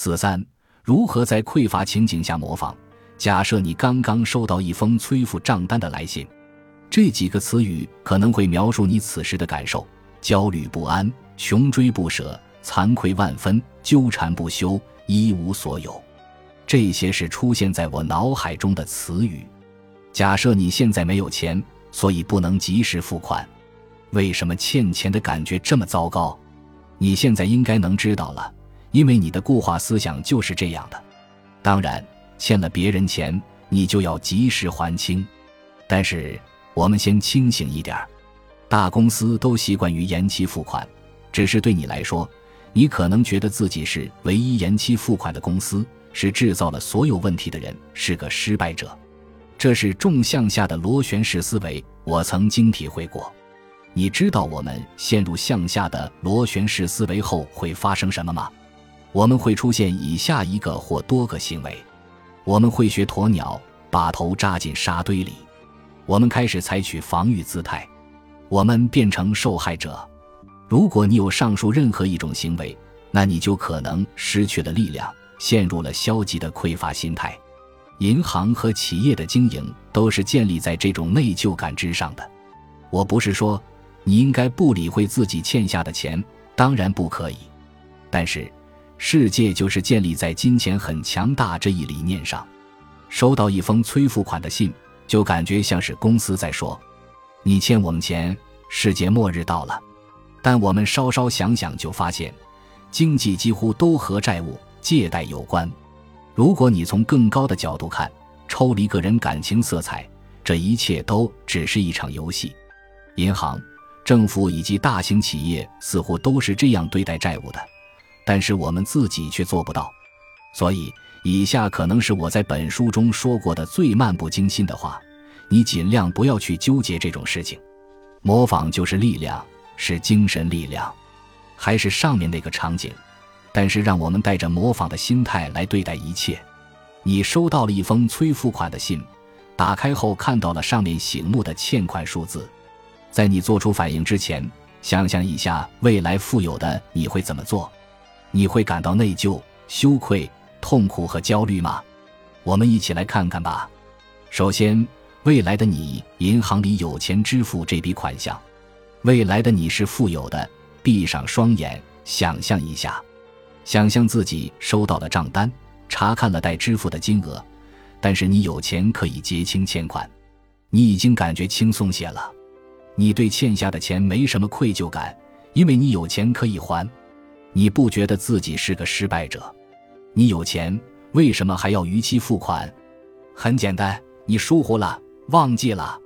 四三，如何在匮乏情景下模仿？假设你刚刚收到一封催付账单的来信，这几个词语可能会描述你此时的感受：焦虑不安、穷追不舍、惭愧万分、纠缠不休、一无所有。这些是出现在我脑海中的词语。假设你现在没有钱，所以不能及时付款。为什么欠钱的感觉这么糟糕？你现在应该能知道了，因为你的固化思想就是这样的。当然。欠了别人钱，你就要及时还清。但是我们先清醒一点儿，大公司都习惯于延期付款，只是对你来说，你可能觉得自己是唯一延期付款的公司，是制造了所有问题的人，是个失败者。这是纵向下的螺旋式思维，我曾经体会过。你知道我们陷入向下的螺旋式思维后会发生什么吗？我们会出现以下一个或多个行为。我们会学鸵鸟，把头扎进沙堆里。我们开始采取防御姿态，我们变成受害者。如果你有上述任何一种行为，那你就可能失去了力量，陷入了消极的匮乏心态。银行和企业的经营都是建立在这种内疚感之上的。我不是说你应该不理会自己欠下的钱，当然不可以，但是。世界就是建立在金钱很强大这一理念上。收到一封催付款的信，就感觉像是公司在说：“你欠我们钱，世界末日到了。”但我们稍稍想想就发现，经济几乎都和债务、借贷有关。如果你从更高的角度看，抽离个人感情色彩，这一切都只是一场游戏。银行、政府以及大型企业似乎都是这样对待债务的。但是我们自己却做不到，所以以下可能是我在本书中说过的最漫不经心的话：你尽量不要去纠结这种事情。模仿就是力量，是精神力量，还是上面那个场景？但是让我们带着模仿的心态来对待一切。你收到了一封催付款的信，打开后看到了上面醒目的欠款数字，在你做出反应之前，想想一下未来富有的你会怎么做。你会感到内疚、羞愧、痛苦和焦虑吗？我们一起来看看吧。首先，未来的你银行里有钱支付这笔款项，未来的你是富有的。闭上双眼，想象一下，想象自己收到了账单，查看了待支付的金额，但是你有钱可以结清欠款，你已经感觉轻松些了。你对欠下的钱没什么愧疚感，因为你有钱可以还。你不觉得自己是个失败者？你有钱，为什么还要逾期付款？很简单，你疏忽了，忘记了。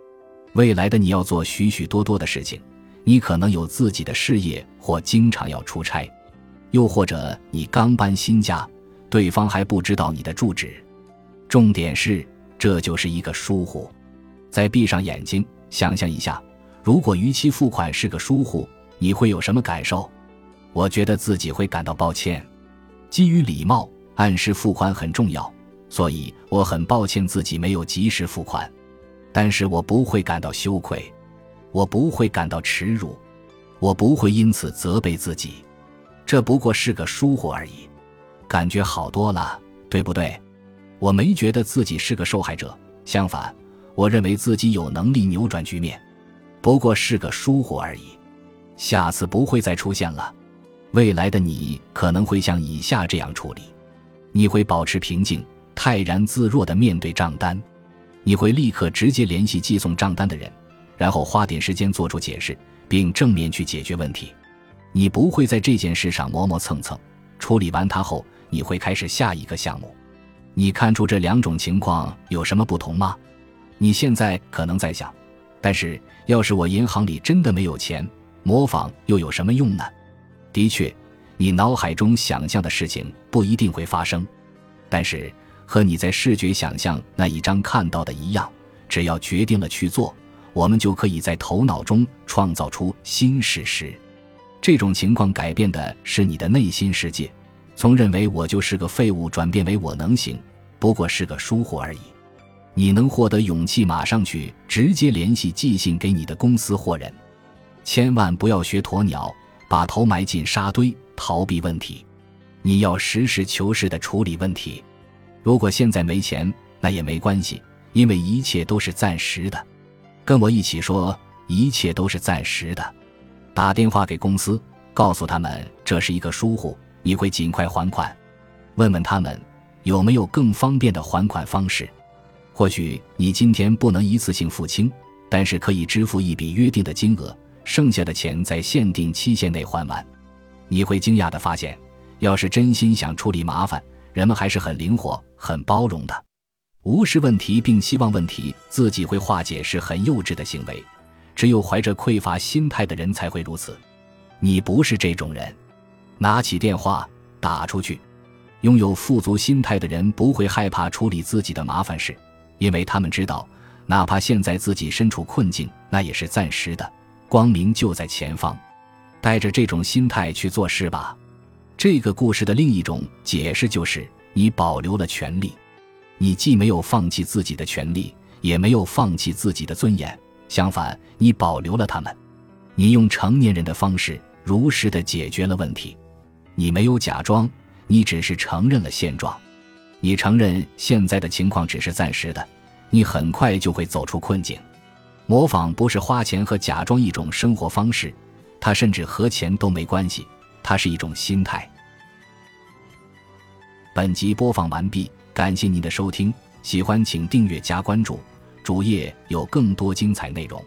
未来的你要做许许多多的事情，你可能有自己的事业，或经常要出差，又或者你刚搬新家，对方还不知道你的住址。重点是，这就是一个疏忽。再闭上眼睛，想象一下，如果逾期付款是个疏忽，你会有什么感受？我觉得自己会感到抱歉，基于礼貌，按时付款很重要，所以我很抱歉自己没有及时付款。但是我不会感到羞愧，我不会感到耻辱，我不会因此责备自己，这不过是个疏忽而已，感觉好多了，对不对？我没觉得自己是个受害者，相反，我认为自己有能力扭转局面，不过是个疏忽而已，下次不会再出现了。未来的你可能会像以下这样处理：你会保持平静，泰然自若地面对账单；你会立刻直接联系寄送账单的人，然后花点时间做出解释，并正面去解决问题。你不会在这件事上磨磨蹭蹭，处理完它后，你会开始下一个项目。你看出这两种情况有什么不同吗？你现在可能在想：但是要是我银行里真的没有钱，模仿又有什么用呢？的确，你脑海中想象的事情不一定会发生，但是和你在视觉想象那一张看到的一样，只要决定了去做，我们就可以在头脑中创造出新事实。这种情况改变的是你的内心世界，从认为我就是个废物转变为我能行，不过是个疏忽而已。你能获得勇气，马上去直接联系寄信给你的公司或人，千万不要学鸵鸟。把头埋进沙堆，逃避问题。你要实事求是的处理问题。如果现在没钱，那也没关系，因为一切都是暂时的。跟我一起说，一切都是暂时的。打电话给公司，告诉他们这是一个疏忽，你会尽快还款。问问他们有没有更方便的还款方式。或许你今天不能一次性付清，但是可以支付一笔约定的金额，剩下的钱在限定期限内还完。你会惊讶的发现，要是真心想处理麻烦，人们还是很灵活、很包容的。无视问题并希望问题自己会化解是很幼稚的行为。只有怀着匮乏心态的人才会如此。你不是这种人，拿起电话打出去。拥有富足心态的人不会害怕处理自己的麻烦事。因为他们知道，哪怕现在自己身处困境，那也是暂时的，光明就在前方。带着这种心态去做事吧。这个故事的另一种解释就是，你保留了权利，你既没有放弃自己的权利，也没有放弃自己的尊严，相反，你保留了他们。你用成年人的方式，如实的解决了问题。你没有假装，你只是承认了现状。你承认现在的情况只是暂时的，你很快就会走出困境。模仿不是花钱和假装一种生活方式，它甚至和钱都没关系，它是一种心态。本集播放完毕，感谢您的收听，喜欢请订阅加关注，主页有更多精彩内容。